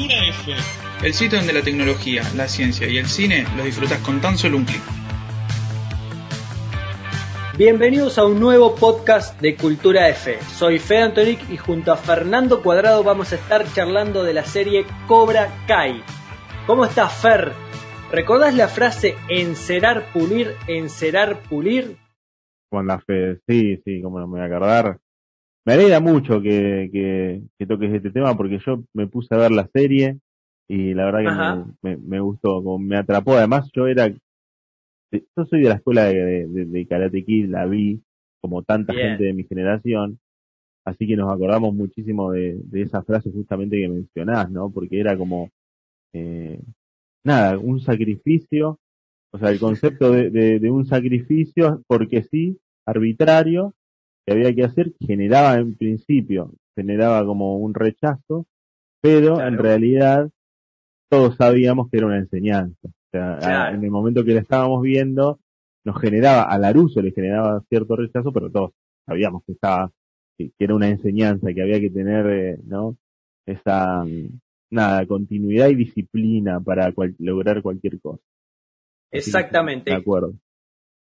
Cultura F. El sitio donde la tecnología, la ciencia y el cine los disfrutas con tan solo un clic. Bienvenidos a un nuevo podcast de Cultura F. Soy Fede Antonic y junto a Fernando Cuadrado vamos a estar charlando de la serie Cobra Kai. ¿Cómo estás, Fer? ¿Recordás la frase encerar, pulir, encerar, pulir? Con la Fede, sí, sí, cómo no me voy a acordar. Me alegra mucho que, que, toques este tema porque yo me puse a ver la serie y la verdad que me, me, gustó, como me atrapó. Además, yo era, yo soy de la escuela de, de, Karate Kid, la vi como tanta gente de mi generación, así que nos acordamos muchísimo de, de esa frase justamente que mencionás, ¿no? Porque era como, eh, nada, un sacrificio, o sea, el concepto de, de un sacrificio, porque sí, arbitrario, que había que hacer generaba en principio, generaba como un rechazo, pero en realidad todos sabíamos que era una enseñanza. O sea, en el momento que la estábamos viendo, nos generaba, a Laruso le generaba cierto rechazo, pero todos sabíamos que estaba, que, era una enseñanza, que había que tener, eh, ¿no? Esa, nada, continuidad y disciplina para lograr cualquier cosa. Exactamente. de acuerdo.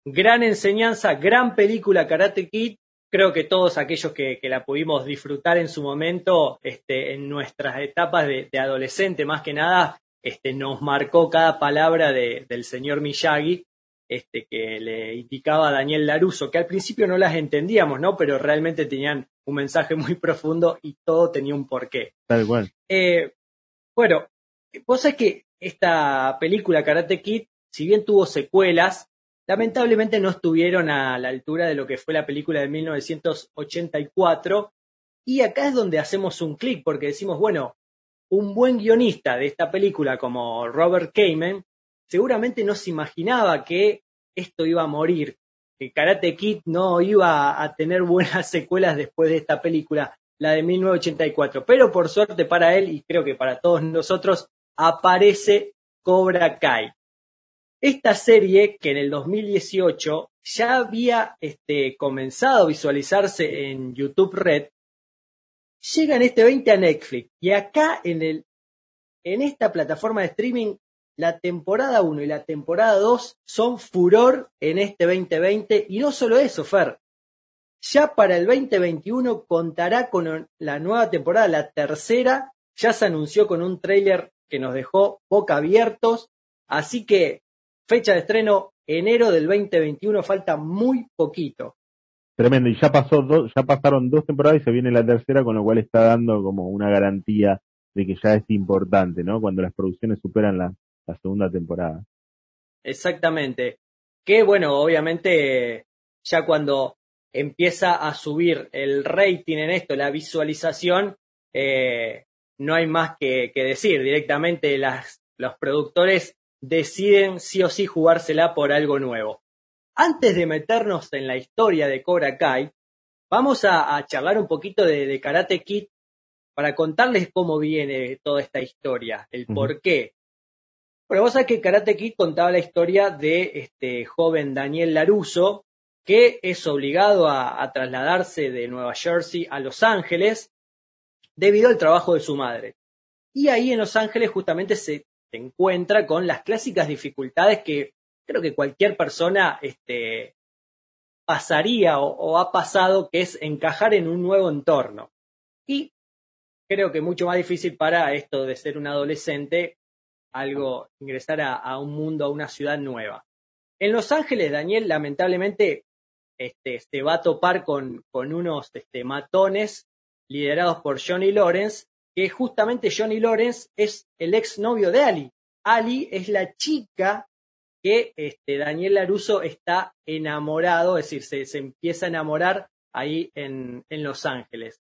Gran enseñanza, gran película Karate Kid creo que todos aquellos que, la pudimos disfrutar en su momento, este, en nuestras etapas de, adolescente más que nada, este, nos marcó cada palabra del señor Miyagi, este, que le indicaba a Daniel Laruso, que al principio no las entendíamos, ¿no? Pero realmente tenían un mensaje muy profundo y todo tenía un porqué. Tal cual. Eh, bueno, vos sabés que esta película Karate Kid, si bien tuvo secuelas, lamentablemente no estuvieron a la altura de lo que fue la película de 1984. Y acá es donde hacemos un clic, porque decimos, bueno, un buen guionista de esta película como Robert Kamen seguramente no se imaginaba que esto iba a morir, que Karate Kid no iba a tener buenas secuelas después de esta película, la de 1984. Pero por suerte para él, y creo que para todos nosotros, aparece Cobra Kai. Esta serie, que en el 2018 ya había este, comenzado a visualizarse en YouTube Red, llega en este 20 a Netflix. Y acá en, el, en esta plataforma de streaming, la temporada 1 y la temporada 2 son furor en este 2020. Y no solo eso, Fer. Ya para el 2021 contará con la nueva temporada, la tercera. Ya se anunció con un tráiler que nos dejó boca abiertos. Así que Fecha de estreno enero del 2021, falta muy poquito. Tremendo, y ya pasó dos, ya pasaron dos temporadas y se viene la tercera, con lo cual está dando como una garantía de que ya es importante, ¿no? Cuando las producciones superan la, segunda temporada. Exactamente. Que bueno, obviamente ya cuando empieza a subir el rating en esto, la visualización, eh, no hay más que, que decir. Directamente las, los productores deciden sí o sí jugársela por algo nuevo. Antes de meternos en la historia de Cobra Kai, vamos a, charlar un poquito de, Karate Kid para contarles cómo viene toda esta historia, el por qué. Bueno, vos sabés que Karate Kid contaba la historia de este joven Daniel Laruso, que es obligado a, a trasladarse de Nueva Jersey a Los Ángeles debido al trabajo de su madre. Y ahí en Los Ángeles justamente se encuentra con las clásicas dificultades que creo que cualquier persona este, pasaría o, ha pasado, que es encajar en un nuevo entorno. Y creo que mucho más difícil para esto de ser un adolescente, algo, ingresar a, un mundo, a una ciudad nueva. En Los Ángeles, Daniel, lamentablemente, este, se va a topar con, con unos este, matones liderados por Johnny Lawrence, que justamente Johnny Lawrence es el ex novio de Ali. Ali es la chica que este, Daniel Laruso está enamorado, es decir, se, empieza a enamorar ahí en, en, Los Ángeles.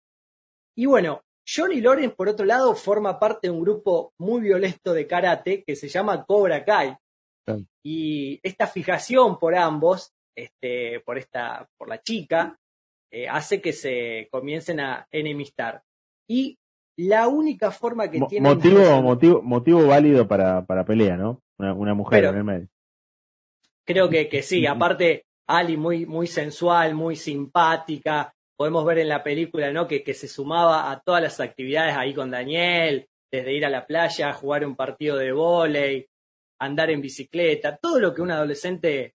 Y bueno, Johnny Lawrence, por otro lado, forma parte de un grupo muy violento de karate que se llama Cobra Kai. Y esta fijación por ambos, este, por, esta, por la chica, eh, hace que se comiencen a enemistar. Y la única forma que tiene. Motivo, motivo, motivo válido para, para pelea, ¿no? Una, mujer en el medio. Creo que, que sí, aparte, Ali muy, muy sensual, muy simpática. Podemos ver en la película, ¿no? Que, que se sumaba a todas las actividades ahí con Daniel, desde ir a la playa, jugar un partido de vóley, andar en bicicleta, todo lo que un adolescente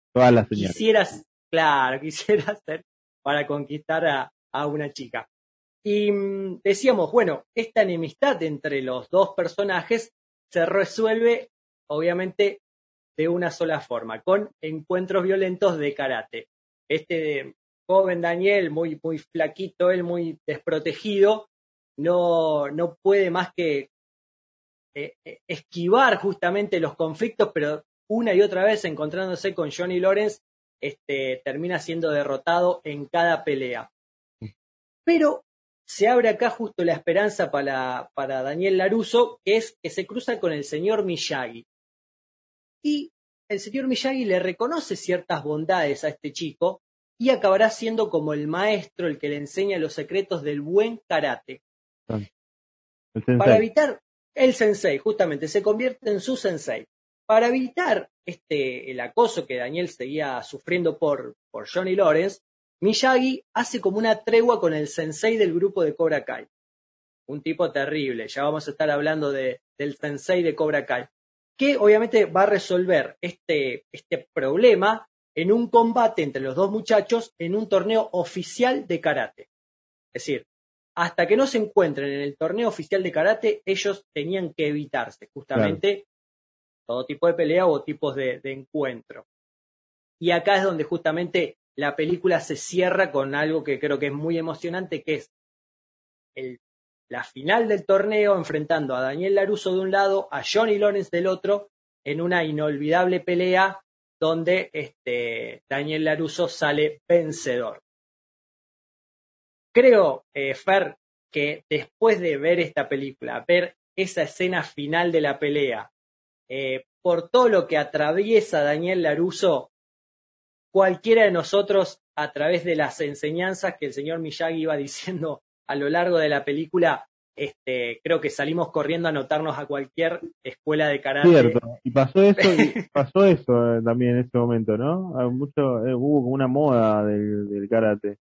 quisiera, claro, quisiera hacer para conquistar a, a una chica. Y mm, decíamos, bueno, esta enemistad entre los dos personajes se resuelve, obviamente, de una sola forma, con encuentros violentos de karate. Este joven Daniel, muy, muy flaquito, él muy desprotegido, no, no puede más que eh, eh, esquivar justamente los conflictos, pero una y otra vez encontrándose con Johnny Lawrence, este, termina siendo derrotado en cada pelea. Pero se abre acá justo la esperanza para, para Daniel Laruso, que es que se cruza con el señor Miyagi. Y el señor Miyagi le reconoce ciertas bondades a este chico y acabará siendo como el maestro el que le enseña los secretos del buen karate. Para evitar el sensei, justamente, se convierte en su sensei. Para evitar este, el acoso que Daniel seguía sufriendo por, por Johnny Lawrence, Miyagi hace como una tregua con el sensei del grupo de Cobra Kai. Un tipo terrible, ya vamos a estar hablando de, del sensei de Cobra Kai, que obviamente va a resolver este, este problema en un combate entre los dos muchachos en un torneo oficial de karate. Es decir, hasta que no se encuentren en el torneo oficial de karate, ellos tenían que evitarse justamente todo tipo de pelea o tipos de, de encuentro. Y acá es donde justamente la película se cierra con algo que creo que es muy emocionante, que es la final del torneo enfrentando a Daniel Laruso de un lado, a Johnny Lawrence del otro, en una inolvidable pelea donde este, Daniel Laruso sale vencedor. Creo, eh, Fer, que después de ver esta película, ver esa escena final de la pelea, eh, por todo lo que atraviesa Daniel Laruso, cualquiera de nosotros, a través de las enseñanzas que el señor Miyagi iba diciendo a lo largo de la película, este, creo que salimos corriendo a anotarnos a cualquier escuela de karate. Cierto, y pasó eso, pasó eso eh, también en ese momento, ¿no? Mucho, eh, hubo como una moda del, karate.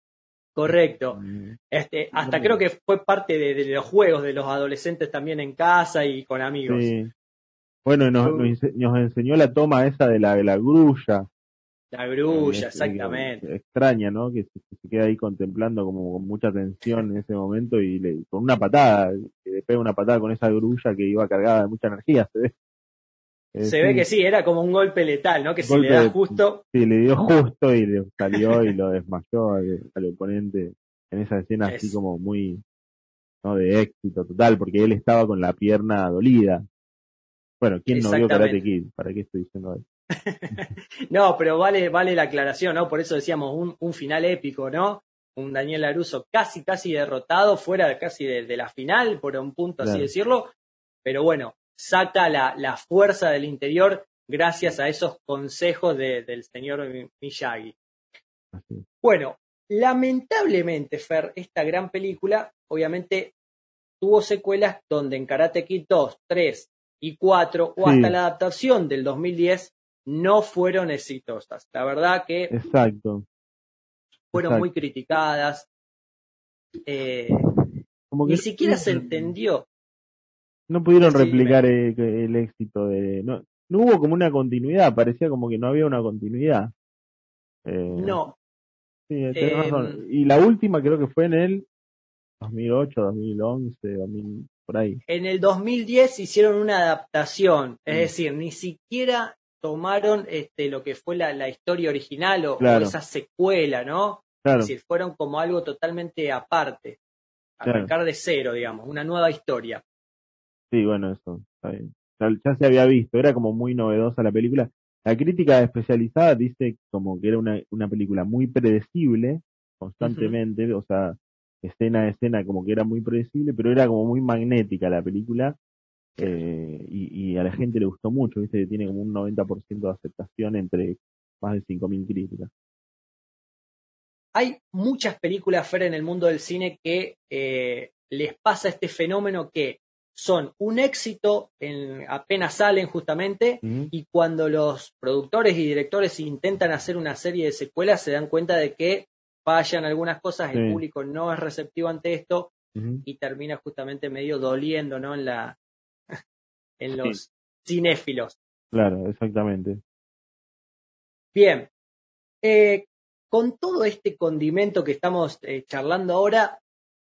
Correcto. Mm. Este, hasta creo que fue parte de, los juegos de los adolescentes también en casa y con amigos. Sí. Bueno, nos, nos, enseñó la toma esa de la, de la grulla. La grulla, exactamente. Extraña, ¿no? Que se, queda ahí contemplando como con mucha tensión en ese momento y le, con una patada, que le pega una patada con esa grulla que iba cargada de mucha energía, se ve. Eh, se ve que sí, era como un golpe letal, ¿no? Que se le da justo. Sí, le dio justo y le salió y lo desmayó al, oponente en esa escena así como muy, ¿no? De éxito total, porque él estaba con la pierna dolida. Bueno, ¿quién no vio Karate Kid? ¿Para qué estoy diciendo eso? no, pero vale, vale la aclaración, ¿no? Por eso decíamos un, un final épico, ¿no? Un Daniel Laruso casi, casi derrotado, fuera casi de, la final, por un punto así decirlo. Pero bueno, saca la, la, fuerza del interior gracias a esos consejos del señor Miyagi. Bueno, lamentablemente, Fer, esta gran película, obviamente, tuvo secuelas donde en Karate Kid 2, 3 y 4, o hasta la adaptación del 2010, no fueron exitosas. La verdad que Exacto. fueron muy criticadas. Eh, ni siquiera se entendió. No pudieron replicar el, éxito de... No, no hubo como una continuidad, parecía como que no había una continuidad. Eh, no. Sí, em, Y la última creo que fue en el 2008, 2011, 2000, por ahí. En el 2010 hicieron una adaptación, es mm. decir, ni siquiera tomaron este, lo que fue la, historia original o, esa secuela, ¿no? Es decir, fueron como algo totalmente aparte, arrancar de cero, digamos, una nueva historia. Sí, bueno, eso, Ya se había visto, era como muy novedosa la película. La crítica especializada dice como que era una, una película muy predecible, constantemente, o sea, escena a escena como que era muy predecible, pero era como muy magnética la película eh, y, a la gente le gustó mucho, viste que tiene como un 90% de aceptación entre más de 5.000 críticas. Hay muchas películas, Fer, en el mundo del cine que eh, les pasa este fenómeno que son un éxito en, apenas salen justamente y cuando los productores y directores intentan hacer una serie de secuelas se dan cuenta de que fallan algunas cosas, el público no es receptivo ante esto y termina justamente medio doliendo ¿no? en, la, en los cinéfilos. Claro, exactamente. Bien, eh, con todo este condimento que estamos eh, charlando ahora,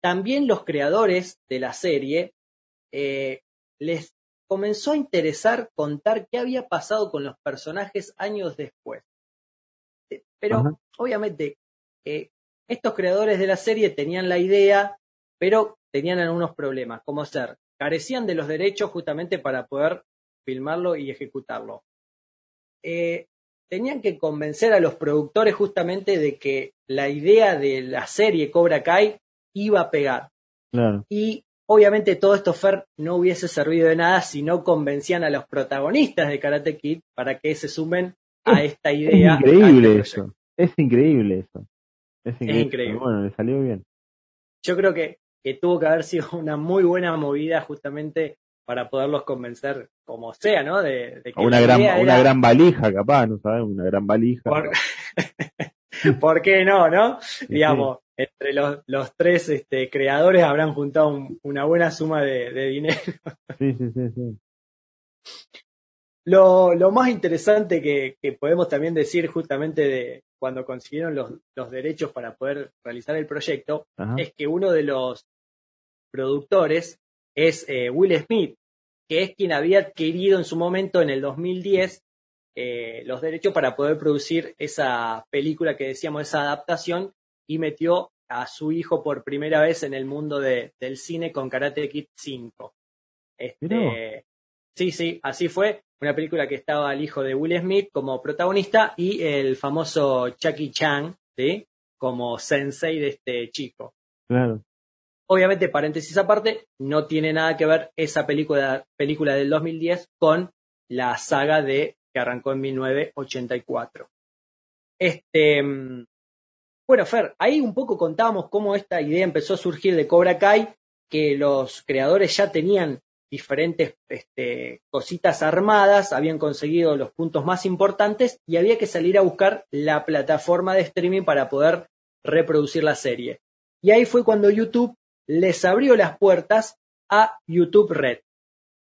también los creadores de la serie eh, les comenzó a interesar contar qué había pasado con los personajes años después. Pero obviamente estos creadores de la serie tenían la idea, pero tenían algunos problemas, como ser, carecían de los derechos justamente para poder filmarlo y ejecutarlo. Eh, tenían que convencer a los productores justamente de que la idea de la serie Cobra Kai iba a pegar. Y obviamente todo esto Fer no hubiese servido de nada si no convencían a los protagonistas de Karate Kid para que se sumen a esta idea. Es increíble este eso. Es increíble eso. Es increíble. Bueno, le salió bien. Yo creo que, que tuvo que haber sido una muy buena movida justamente para poderlos convencer como sea, ¿no? De, que una, gran, una gran valija, capaz, ¿no sabes? Una gran valija. ¿Por, qué no, no? Digamos, entre los, los tres este, creadores habrán juntado una buena suma de, dinero. sí, sí, sí, sí. Lo, lo más interesante que, que, podemos también decir justamente de cuando consiguieron los, los derechos para poder realizar el proyecto es que uno de los productores es eh, Will Smith, que es quien había adquirido en su momento, en el 2010, eh, los derechos para poder producir esa película que decíamos, esa adaptación, y metió a su hijo por primera vez en el mundo del cine con Karate Kid 5. Este, sí, sí, así fue. Una película que estaba el hijo de Will Smith como protagonista y el famoso Chucky Chan, ¿sí? Como sensei de este chico. Claro. Obviamente, paréntesis aparte, no tiene nada que ver esa película, película del 2010 con la saga de que arrancó en 1984. Este, bueno, Fer, ahí un poco contábamos cómo esta idea empezó a surgir de Cobra Kai, que los creadores ya tenían diferentes este, cositas armadas, habían conseguido los puntos más importantes y había que salir a buscar la plataforma de streaming para poder reproducir la serie. Y ahí fue cuando YouTube les abrió las puertas a YouTube Red.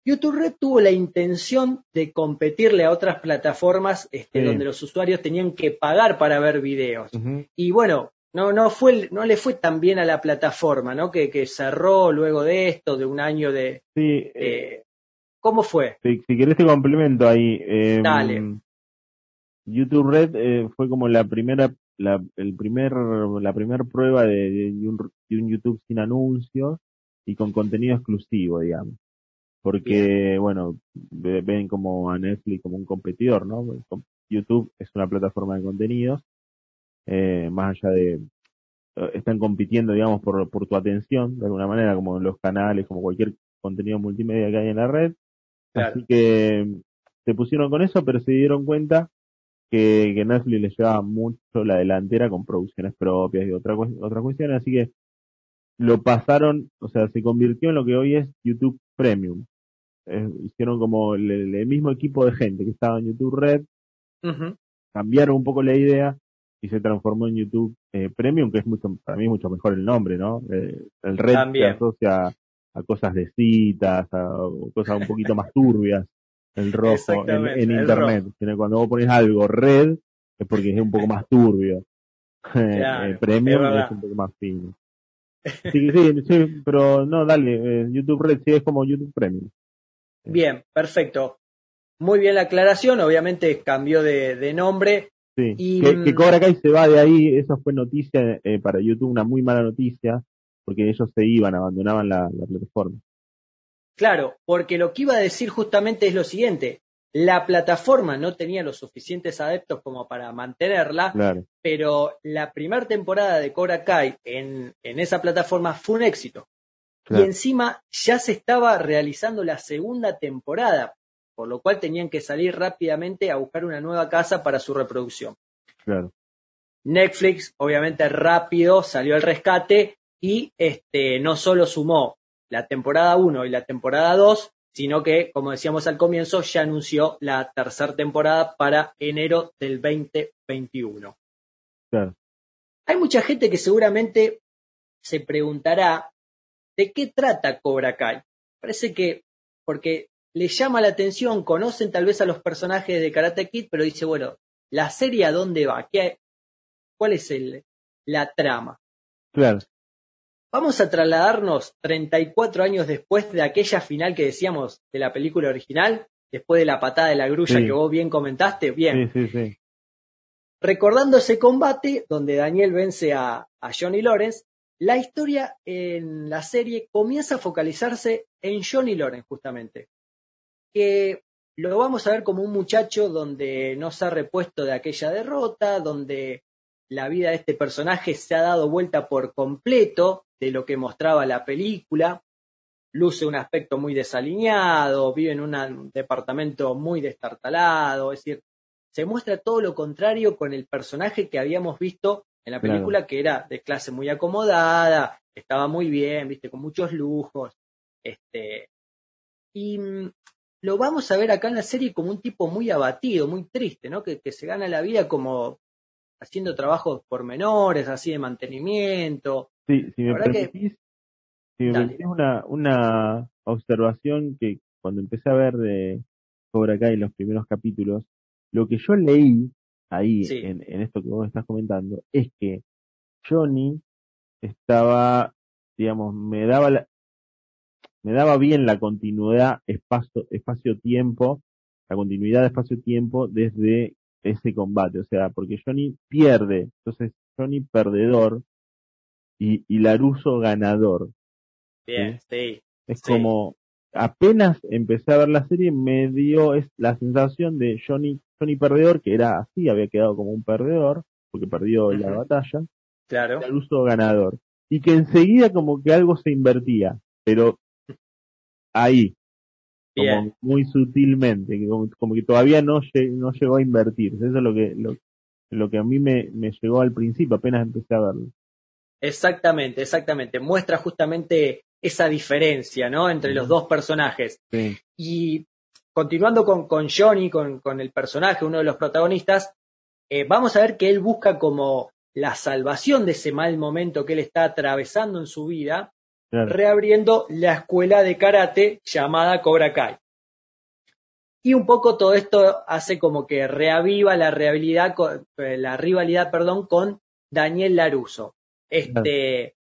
YouTube Red tuvo la intención de competirle a otras plataformas este, donde los usuarios tenían que pagar para ver videos. Y bueno, no, no, fue, no le fue tan bien a la plataforma, ¿no? Que, que cerró luego de esto, de un año de... Sí. Eh, ¿Cómo fue? Si, querés te complemento ahí. Em, Dale. YouTube Red eh, fue como la primera la, el primer, la primera prueba de, de, un, YouTube sin anuncios y con contenido exclusivo, digamos. Porque, bueno, ven como a Netflix como un competidor, ¿no? YouTube es una plataforma de contenidos, eh, más allá de, eh, están compitiendo, digamos, por, por tu atención, de alguna manera, como en los canales, como cualquier contenido multimedia que hay en la red. Así que se pusieron con eso, pero se dieron cuenta que, Netflix le lleva mucho la delantera con producciones propias y otra, otra cuestión, así que lo pasaron, o sea, se convirtió en lo que hoy es YouTube Premium. hicieron como el, mismo equipo de gente que estaba en YouTube Red, cambiaron un poco la idea y se transformó en YouTube eh, Premium, que es mucho, para mí mucho mejor el nombre, ¿no? Eh, el Red se asocia a cosas de citas, a cosas un poquito más turbias el rojo en, internet. Cuando vos pones algo red es porque es un poco más turbio. el premium es, un poco más fino. Sí, sí, sí, pero no, dale, eh, YouTube Red sí es como YouTube Premium. Bien, perfecto. Muy bien la aclaración, obviamente cambió de, nombre. Sí, y, que, que, Cobra Kai se va de ahí, eso fue noticia eh, para YouTube, una muy mala noticia, porque ellos se iban, abandonaban la plataforma. Claro, porque lo que iba a decir justamente es lo siguiente. La plataforma no tenía los suficientes adeptos como para mantenerla, pero la primera temporada de Cobra Kai en, esa plataforma fue un éxito. Y encima ya se estaba realizando la segunda temporada, por lo cual tenían que salir rápidamente a buscar una nueva casa para su reproducción. Netflix, obviamente, rápido salió al rescate y este, no solo sumó la temporada 1 y la temporada 2, sino que, como decíamos al comienzo, ya anunció la tercera temporada para enero del 2021. Hay mucha gente que seguramente se preguntará de qué trata Cobra Kai. Parece que, porque le llama la atención, conocen tal vez a los personajes de Karate Kid, pero dice, bueno, ¿la serie a dónde va? ¿Qué, ¿Cuál es el, la trama? Claro. Vamos a trasladarnos 34 años después de aquella final que decíamos de la película original, después de la patada de la grulla que vos bien comentaste. Bien. Sí, sí, sí. Recordando ese combate donde Daniel vence a, a Johnny Lawrence, la historia en la serie comienza a focalizarse en Johnny Lawrence justamente, que lo vamos a ver como un muchacho donde no se ha repuesto de aquella derrota, donde la vida de este personaje se ha dado vuelta por completo de lo que mostraba la película, luce un aspecto muy desalineado, vive en un departamento muy destartalado, es decir, se muestra todo lo contrario con el personaje que habíamos visto en la película, que era de clase muy acomodada, estaba muy bien, viste, con muchos lujos, este, y mm, lo vamos a ver acá en la serie como un tipo muy abatido, muy triste, ¿no? Que, se gana la vida como haciendo trabajos por menores, así de mantenimiento. Sí, si me permitís, si me una, una observación que cuando empecé a ver de Cobra Kai los primeros capítulos, lo que yo leí ahí en, en, esto que vos estás comentando es que Johnny estaba, digamos, me daba la, me daba bien la continuidad espacio, espacio-tiempo, la continuidad de espacio-tiempo desde ese combate, o sea, porque Johnny pierde, entonces Johnny perdedor y, y Laruso ganador. Bien, sí. Es como, apenas empecé a ver la serie, me dio es la sensación de Johnny, Johnny perdedor, que era así, había quedado como un perdedor, porque perdió la batalla. Claro. Laruso ganador. Y que enseguida como que algo se invertía, pero ahí, como muy sutilmente, como, que todavía no, no llegó a invertir. Eso es lo que, lo, lo que a mí me, me llegó al principio, apenas empecé a verlo. Exactamente, exactamente. Muestra justamente esa diferencia, ¿no? Entre los dos personajes. Y continuando con, con Johnny, con, con, el personaje, uno de los protagonistas, eh, vamos a ver que él busca como la salvación de ese mal momento que él está atravesando en su vida, reabriendo la escuela de karate llamada Cobra Kai. Y un poco todo esto hace como que reaviva la, eh, la rivalidad perdón, con Daniel Laruso. Este,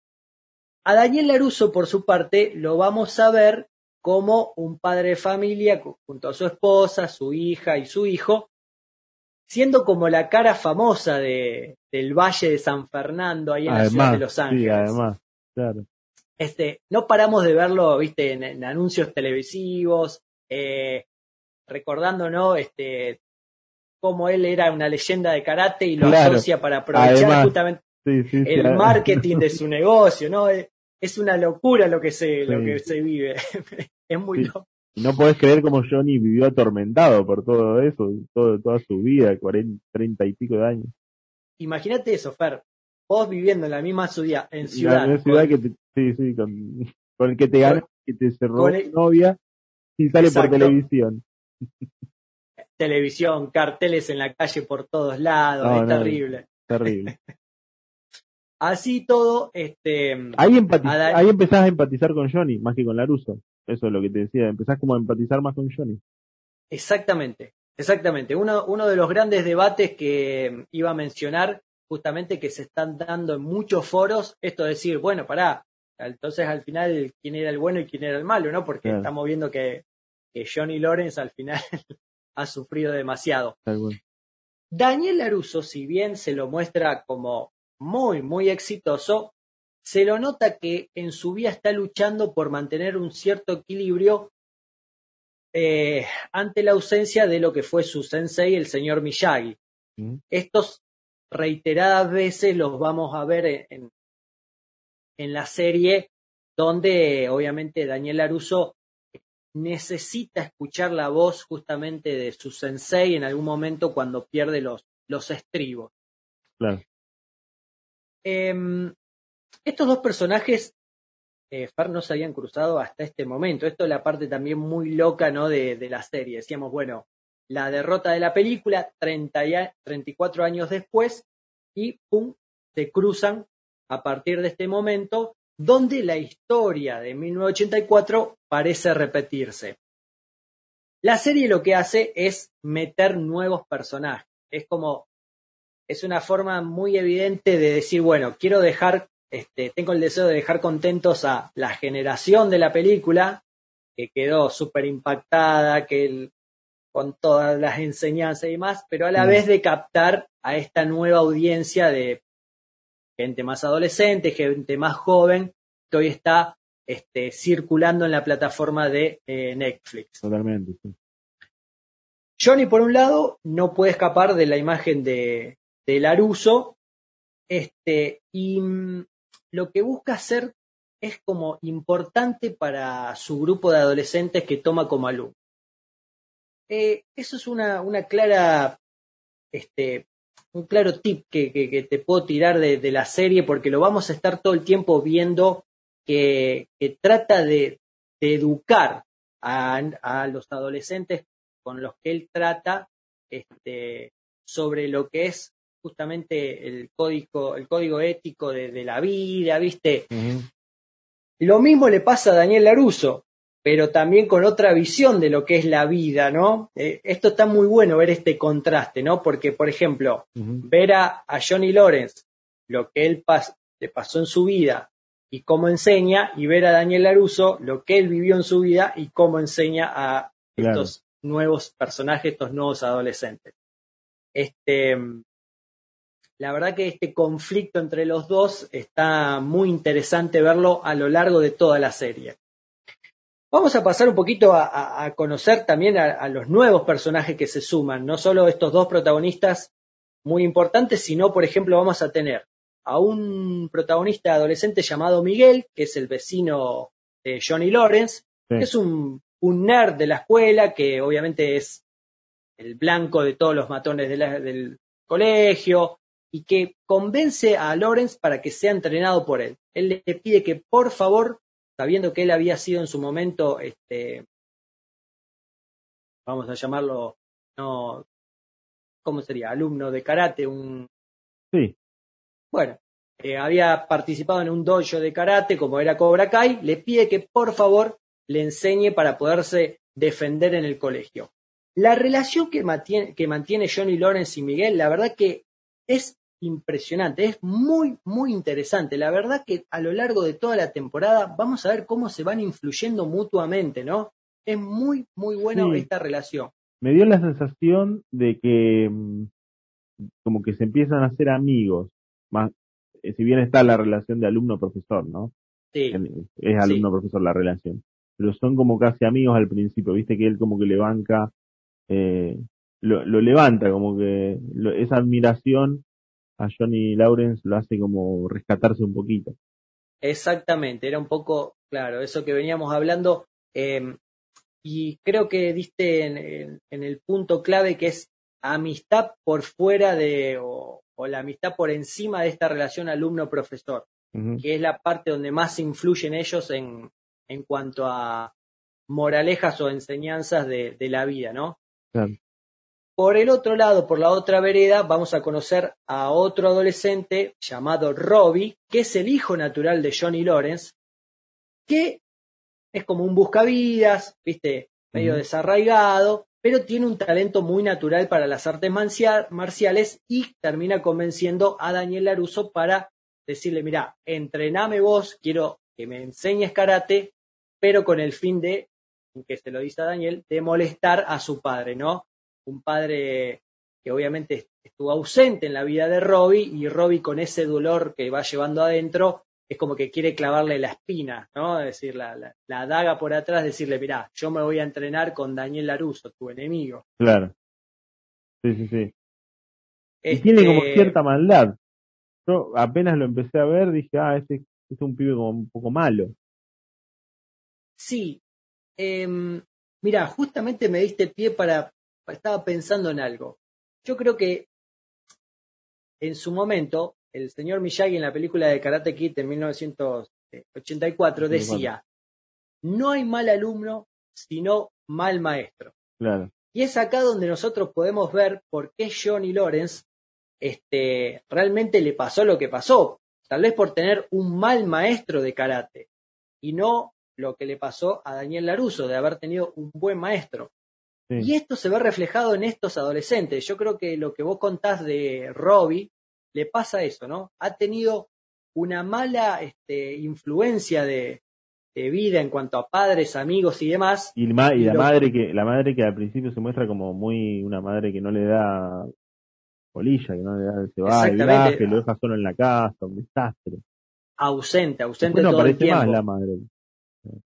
A Daniel Laruso, por su parte, lo vamos a ver como un padre de familia junto a su esposa, su hija y su hijo, siendo como la cara famosa de, del Valle de San Fernando, ahí en la ciudad de Los Ángeles. Sí, además, claro. Este, no paramos de verlo, viste, en, anuncios televisivos, eh, recordando, ¿no? Este, cómo él era una leyenda de karate y lo asocia para aprovechar justamente el marketing de su negocio, ¿no? Es, una locura lo que se, lo que se vive. es muy loco. No podés creer cómo Johnny vivió atormentado por todo eso, todo, toda su vida, 40, 30 y pico de años. Imagínate eso, Fer vos viviendo en la misma ciudad, en ciudad. La ciudad que sí, sí, con, el que te gana, que te cerró novia y sale por televisión. Televisión, carteles en la calle por todos lados, es terrible. Terrible. Así todo, este. Ahí, ahí empezás a empatizar con Johnny, más que con Laruso. Eso es lo que te decía, empezás como a empatizar más con Johnny. Exactamente, exactamente. Uno, uno de los grandes debates que iba a mencionar justamente que se están dando en muchos foros esto de decir, bueno, pará, entonces al final quién era el bueno y quién era el malo, ¿no? Porque estamos viendo que, que, Johnny Lawrence al final ha sufrido demasiado. Daniel Laruso, si bien se lo muestra como muy, muy exitoso, se lo nota que en su vida está luchando por mantener un cierto equilibrio eh, ante la ausencia de lo que fue su sensei, el señor Miyagi. Mm. Estos reiteradas veces los vamos a ver en, en la serie, donde obviamente Daniel Aruso necesita escuchar la voz justamente de su sensei en algún momento cuando pierde los, los estribos. Claro. Em, estos dos personajes, eh, Far, no se habían cruzado hasta este momento. Esto es la parte también muy loca ¿no? de, de la serie. Decíamos, bueno, la derrota de la película, 30 34 años después, y ¡pum! se cruzan a partir de este momento, donde la historia de 1984 parece repetirse. La serie lo que hace es meter nuevos personajes. Es como, es una forma muy evidente de decir, bueno, quiero dejar, este, tengo el deseo de dejar contentos a la generación de la película, que quedó súper impactada, que con todas las enseñanzas y demás, pero a la mm. vez de captar a esta nueva audiencia de gente más adolescente, gente más joven, que hoy está este, circulando en la plataforma de eh, Netflix. Totalmente, sí. Johnny, por un lado, no puede escapar de la imagen de, de Laruso, este, y mm, lo que busca hacer es como importante para su grupo de adolescentes que toma como alumno. Eh, eso es una, una clara, este, un claro tip que, que, te puedo tirar de, de, la serie porque lo vamos a estar todo el tiempo viendo que, trata de, educar a, los adolescentes con los que él trata este, sobre lo que es justamente el código, el código ético de, la vida, ¿viste? Lo mismo le pasa a Daniel Laruso, pero también con otra visión de lo que es la vida, ¿no? Eh, esto está muy bueno ver este contraste, ¿no? Porque, por ejemplo, ver a, Johnny Lawrence, lo que él le pasó en su vida y cómo enseña, y ver a Daniel Laruso lo que él vivió en su vida y cómo enseña a estos nuevos personajes, estos nuevos adolescentes. Este, la verdad que este conflicto entre los dos está muy interesante verlo a lo largo de toda la serie. Vamos a pasar un poquito a, conocer también a, los nuevos personajes que se suman, no solo estos dos protagonistas muy importantes, sino, por ejemplo, vamos a tener a un protagonista adolescente llamado Miguel, que es el vecino de Johnny Lawrence, que es un, nerd de la escuela, que obviamente es el blanco de todos los matones del colegio, y que convence a Lawrence para que sea entrenado por él. Él le pide que por favor, sabiendo que él había sido en su momento, este, vamos a llamarlo, no, ¿cómo sería? Alumno de karate, un... Sí. Bueno, eh, había participado en un dojo de karate como era Cobra Kai, le pide que por favor le enseñe para poderse defender en el colegio. La relación que mantiene, que mantiene Johnny Lawrence y Miguel, la verdad que es impresionante, es muy, muy interesante. La verdad que a lo largo de toda la temporada vamos a ver cómo se van influyendo mutuamente, ¿no? Es muy, muy buena esta relación. Me dio la sensación de que mm, como que se empiezan a hacer amigos, más eh, si bien está la relación de alumno-profesor, ¿no? Sí. Es alumno-profesor la relación. Pero son como casi amigos al principio, viste que él como que le banca, eh, lo, levanta, como que esa admiración a Johnny Lawrence lo hace como rescatarse un poquito. Exactamente, era un poco, claro, eso que veníamos hablando. Em, y creo que diste en, el punto clave que es amistad por fuera de, o la amistad por encima de esta relación alumno-profesor, que es la parte donde más influyen ellos en, en cuanto a moralejas o enseñanzas de, la vida, ¿no? Por el otro lado, por la otra vereda, vamos a conocer a otro adolescente llamado Robbie, que es el hijo natural de Johnny Lawrence, que es como un buscavidas, viste, medio desarraigado, pero tiene un talento muy natural para las artes marciales y termina convenciendo a Daniel Laruso para decirle, mira, entrename vos, quiero que me enseñes karate, pero con el fin de, que se lo dice a Daniel, de molestar a su padre, ¿no? Un padre que obviamente estuvo ausente en la vida de Robbie y Robbie con ese dolor que va llevando adentro es como que quiere clavarle la espina, ¿no? Es decir, la, la, daga por atrás, decirle, mirá, yo me voy a entrenar con Daniel Laruso, tu enemigo. Claro. Sí, sí, sí. Y tiene como este cierta maldad. Yo apenas lo empecé a ver, dije, ah, este, es un pibe como un poco malo. Sí. Eh, mira, justamente me diste pie para, estaba pensando en algo. Yo creo que en su momento el señor Miyagi en la película de Karate Kid en 1984 decía, no hay mal alumno, sino mal maestro. Claro. Y es acá donde nosotros podemos ver por qué Johnny Lawrence este, realmente le pasó lo que pasó. Tal vez por tener un mal maestro de karate y no lo que le pasó a Daniel Laruso de haber tenido un buen maestro. Y esto se ve reflejado en estos adolescentes. Yo creo que lo que vos contás de Robbie le pasa eso, ¿no? Ha tenido una mala este, influencia de, vida en cuanto a padres, amigos y demás. Y, la madre que la madre que al principio se muestra como muy una madre que no le da polilla, que no le da se va de viaje, lo deja solo en la casa, un desastre. Ausente, ausente todo el tiempo. más la madre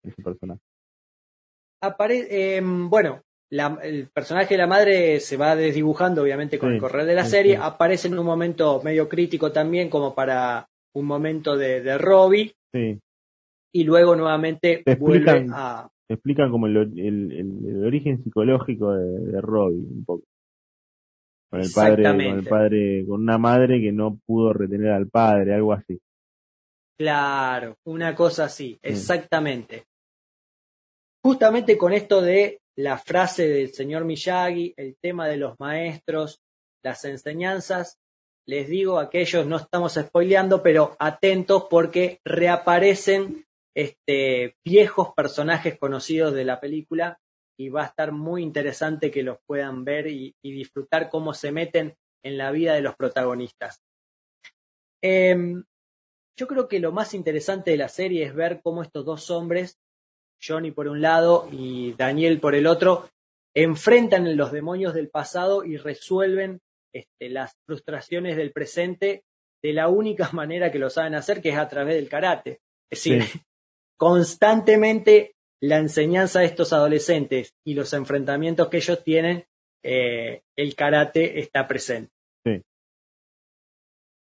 ese personaje. Apare em, bueno, el personaje de la madre se va desdibujando obviamente con el correr de la serie, aparece en un momento medio crítico también como para un momento de, de Robbie. Sí. Y luego nuevamente vuelve a... explican como el, el, origen psicológico de, de, Robbie, un poco. Con el padre, con el padre, con una madre que no pudo retener al padre, algo así. Claro, una cosa así, exactamente. Justamente con esto de la frase del señor Miyagi, el tema de los maestros, las enseñanzas, les digo, aquellos no estamos spoileando, pero atentos porque reaparecen este, viejos personajes conocidos de la película y va a estar muy interesante que los puedan ver y, disfrutar cómo se meten en la vida de los protagonistas. Em, yo creo que lo más interesante de la serie es ver cómo estos dos hombres, Johnny por un lado y Daniel por el otro, enfrentan los demonios del pasado y resuelven este, las frustraciones del presente de la única manera que lo saben hacer, que es a través del karate. Es decir, constantemente la enseñanza de estos adolescentes y los enfrentamientos que ellos tienen, eh, el karate está presente.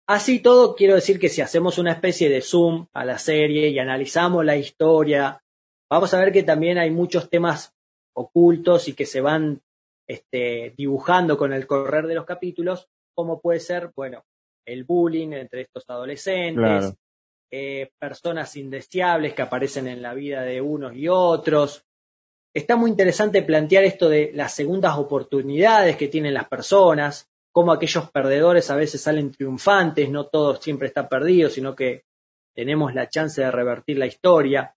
Así todo, quiero decir que si hacemos una especie de zoom a la serie y analizamos la historia, vamos a ver que también hay muchos temas ocultos y que se van este, dibujando con el correr de los capítulos, como puede ser, bueno, el bullying entre estos adolescentes, eh, personas indeseables que aparecen en la vida de unos y otros. Está muy interesante plantear esto de las segundas oportunidades que tienen las personas, cómo aquellos perdedores a veces salen triunfantes, no todo siempre está perdido, sino que tenemos la chance de revertir la historia.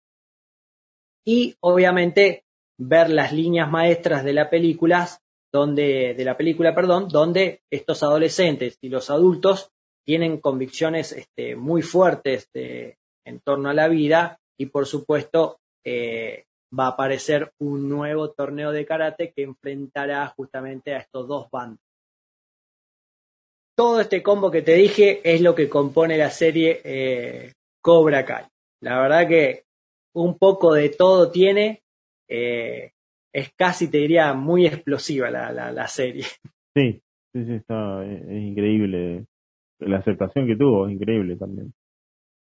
Y obviamente ver las líneas maestras de la película donde, de la película, perdón, donde estos adolescentes y los adultos tienen convicciones este, muy fuertes en torno a la vida y por supuesto eh, va a aparecer un nuevo torneo de karate que enfrentará justamente a estos dos bandos. Todo este combo que te dije es lo que compone la serie eh, Cobra Kai. La verdad que un poco de todo tiene. Eh, es casi, te diría, muy explosiva la, la, serie. Sí, sí, sí, está, es, increíble. La aceptación que tuvo es increíble también.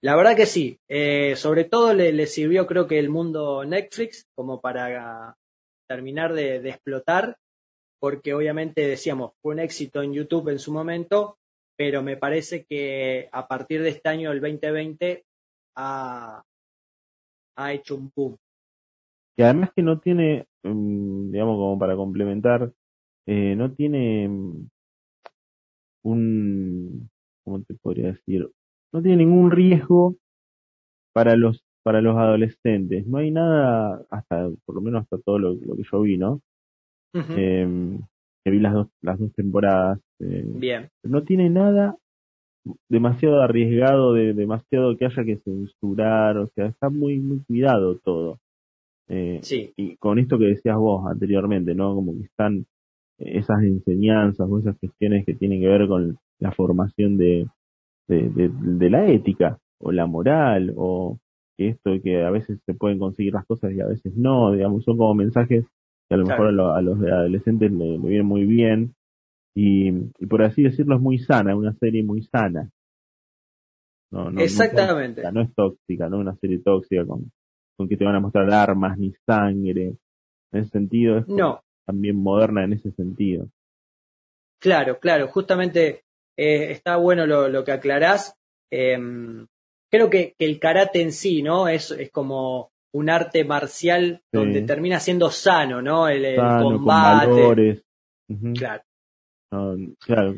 La verdad que sí. Eh, sobre todo le, sirvió, creo que, el mundo Netflix como para terminar de, explotar, porque obviamente decíamos, fue un éxito en YouTube en su momento, pero me parece que a partir de este año, el 2020, ha, ha hecho un boom. Y además que no tiene, mm, digamos, como para complementar, eh, no tiene mm, un, ¿cómo te podría decir? No tiene ningún riesgo para los para los adolescentes. No hay nada, hasta por lo menos hasta todo lo, que yo vi, ¿no? Em, que vi las dos, las dos temporadas. Eh, Bien. No tiene nada demasiado arriesgado, de demasiado que haya que censurar, o sea, está muy, muy cuidado todo. Eh, sí. Y con esto que decías vos anteriormente, ¿no? Como que están esas enseñanzas o esas cuestiones que tienen que ver con la formación de, de, la ética o la moral o esto de que a veces se pueden conseguir las cosas y a veces no, digamos, son como mensajes que a lo mejor a, los adolescentes le, vienen muy bien y, por así decirlo es muy sana, una serie muy sana. No, no, Exactamente. No, es tóxica, no una serie tóxica con, con que te van a mostrar armas ni sangre. En ese sentido es no. también moderna en ese sentido. Claro, claro, justamente eh, está bueno lo, que aclarás. Em, creo que, el karate en sí, ¿no? Es, es como un arte marcial donde termina siendo sano, ¿no? El, combate. Claro. Claro.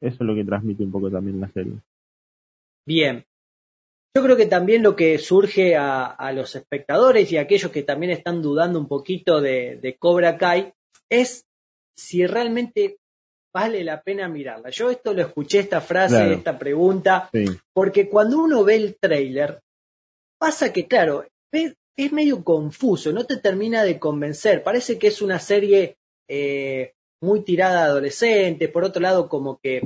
Eso es lo que transmite un poco también la serie. Bien. yo creo que también lo que surge a, los espectadores y a aquellos que también están dudando un poquito de, Cobra Kai es si realmente vale la pena mirarla. Yo esto lo escuché, esta frase, esta pregunta, porque cuando uno ve el trailer, pasa que, claro, es medio confuso, no te termina de convencer. Parece que es una serie eh, muy tirada adolescente, por otro lado, como que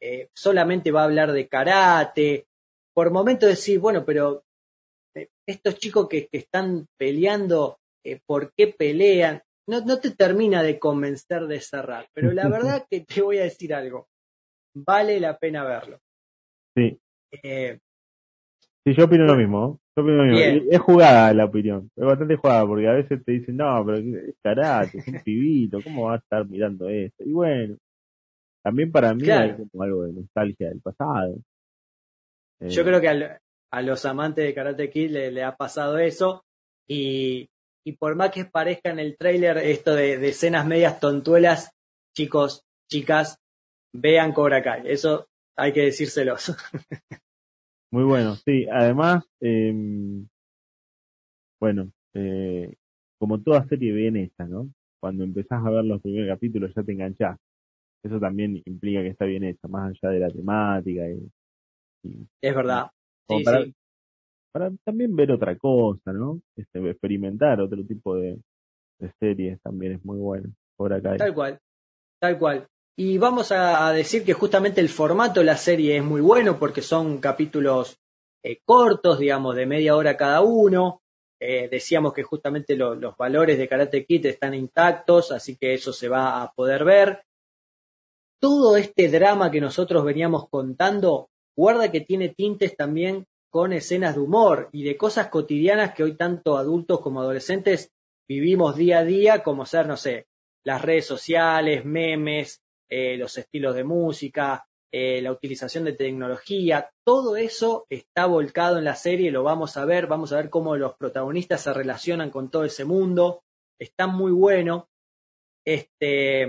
eh, solamente va a hablar de karate, por momentos decir, bueno, pero eh, estos chicos que, están peleando, eh, ¿por qué pelean? No, no te termina de convencer de cerrar, pero la verdad que te voy a decir algo, vale la pena verlo. Sí. Eh, sí, yo opino lo mismo. Yo. Es jugada la opinión, es bastante jugada, porque a veces te dicen, no, pero es karate, es un pibito, ¿cómo va a estar mirando esto? Y bueno, también para mí hay como algo de nostalgia del pasado. Yo creo que a los amantes de Karate Kid le, ha pasado eso y, por más que parezca en el trailer esto de, escenas medias tontuelas, chicos, chicas, vean Cobra Kai. Eso hay que decírselos. Muy bueno, sí. Además, em, bueno, eh, como toda serie bien hecha, ¿no? Cuando empezás a ver los primeros capítulos ya te enganchás. Eso también implica que está bien hecha, más allá de la temática y es verdad. para, también ver otra cosa, ¿no? Este, experimentar otro tipo de, series también es muy bueno. Por acá. Tal cual, tal cual. Y vamos a, decir que justamente el formato de la serie es muy bueno porque son capítulos eh, cortos, digamos, de media hora cada uno. Eh, decíamos que justamente los valores de Karate Kid están intactos, así que eso se va a poder ver. Todo este drama que nosotros veníamos contando Guarda que tiene tintes también con escenas de humor y de cosas cotidianas que hoy tanto adultos como adolescentes vivimos día a día, como ser, no sé, las redes sociales, memes, eh, los estilos de música, eh, la utilización de tecnología, todo eso está volcado en la serie, lo vamos a ver, vamos a ver cómo los protagonistas se relacionan con todo ese mundo, está muy bueno. Este,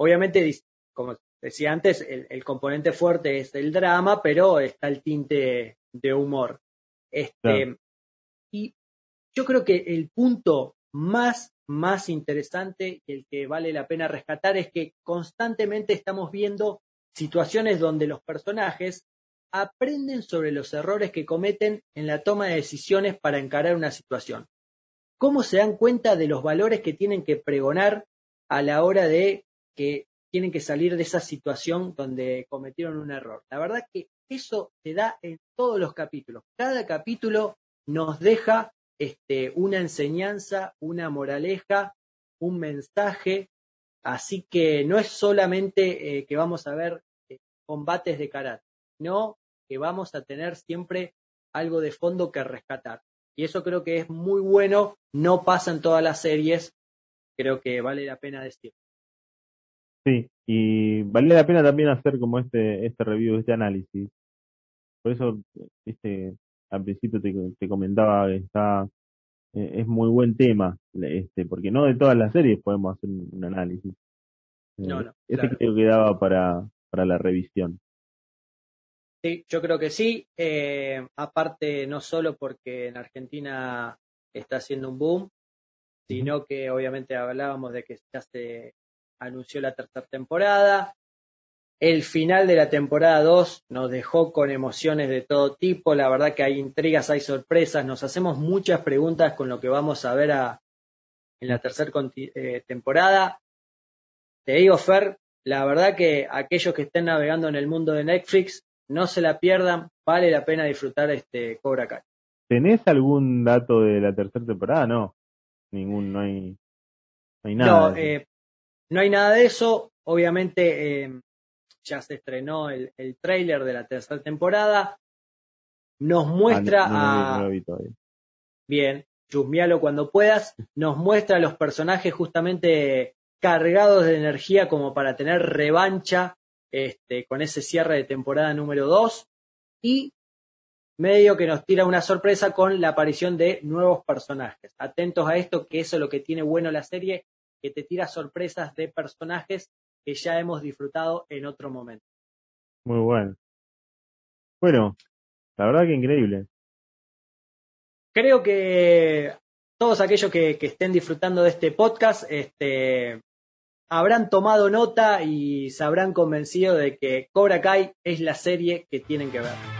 obviamente, como decía antes, el, componente fuerte es el drama, pero está el tinte de humor. Este, Y yo creo que el punto más, más interesante y el que vale la pena rescatar es que constantemente estamos viendo situaciones donde los personajes aprenden sobre los errores que cometen en la toma de decisiones para encarar una situación. Cómo se dan cuenta de los valores que tienen que pregonar a la hora de que tienen que salir de esa situación donde cometieron un error. La verdad que eso se da en todos los capítulos. Cada capítulo nos deja este, una enseñanza, una moraleja, un mensaje. Así que no es solamente eh, que vamos a ver eh, combates de karate, no que vamos a tener siempre algo de fondo que rescatar. Y eso creo que es muy bueno, no pasa en todas las series, creo que vale la pena decir. Sí, y vale la pena también hacer como este, este review, este análisis. Por eso, este, al principio te, comentaba que está, eh, es muy buen tema, este, porque no de todas las series podemos hacer un, análisis. No, eh, no. Ese creo que daba para, para la revisión. Sí, yo creo que sí. Eh, aparte, no solo porque en Argentina está haciendo un boom, sino que obviamente hablábamos de que ya se anunció la tercera temporada. El final de la temporada 2 nos dejó con emociones de todo tipo. La verdad que hay intrigas, hay sorpresas. Nos hacemos muchas preguntas con lo que vamos a ver en la tercera eh, temporada. Te digo, Fer, la verdad que aquellos que estén navegando en el mundo de Netflix, no se la pierdan. Vale la pena disfrutar este Cobra Kai. ¿Tenés algún dato de la tercera temporada? No, ningún, no hay, no hay nada. No, eh, no hay nada de eso. Obviamente eh, ya se estrenó el, el trailer de la tercera temporada. Nos ah, muestra a... Bien, chusmealo cuando puedas. Nos muestra a los personajes justamente cargados de energía como para tener revancha este, con ese cierre de temporada número 2. Y medio que nos tira una sorpresa con la aparición de nuevos personajes. Atentos a esto, que eso es lo que tiene bueno la serie, que te tira sorpresas de personajes que ya hemos disfrutado en otro momento. Muy bueno. Bueno, La verdad que increíble. Creo que todos aquellos que, que estén disfrutando de este podcast, este, habrán tomado nota y se habrán convencido de que Cobra Kai es la serie que tienen que ver.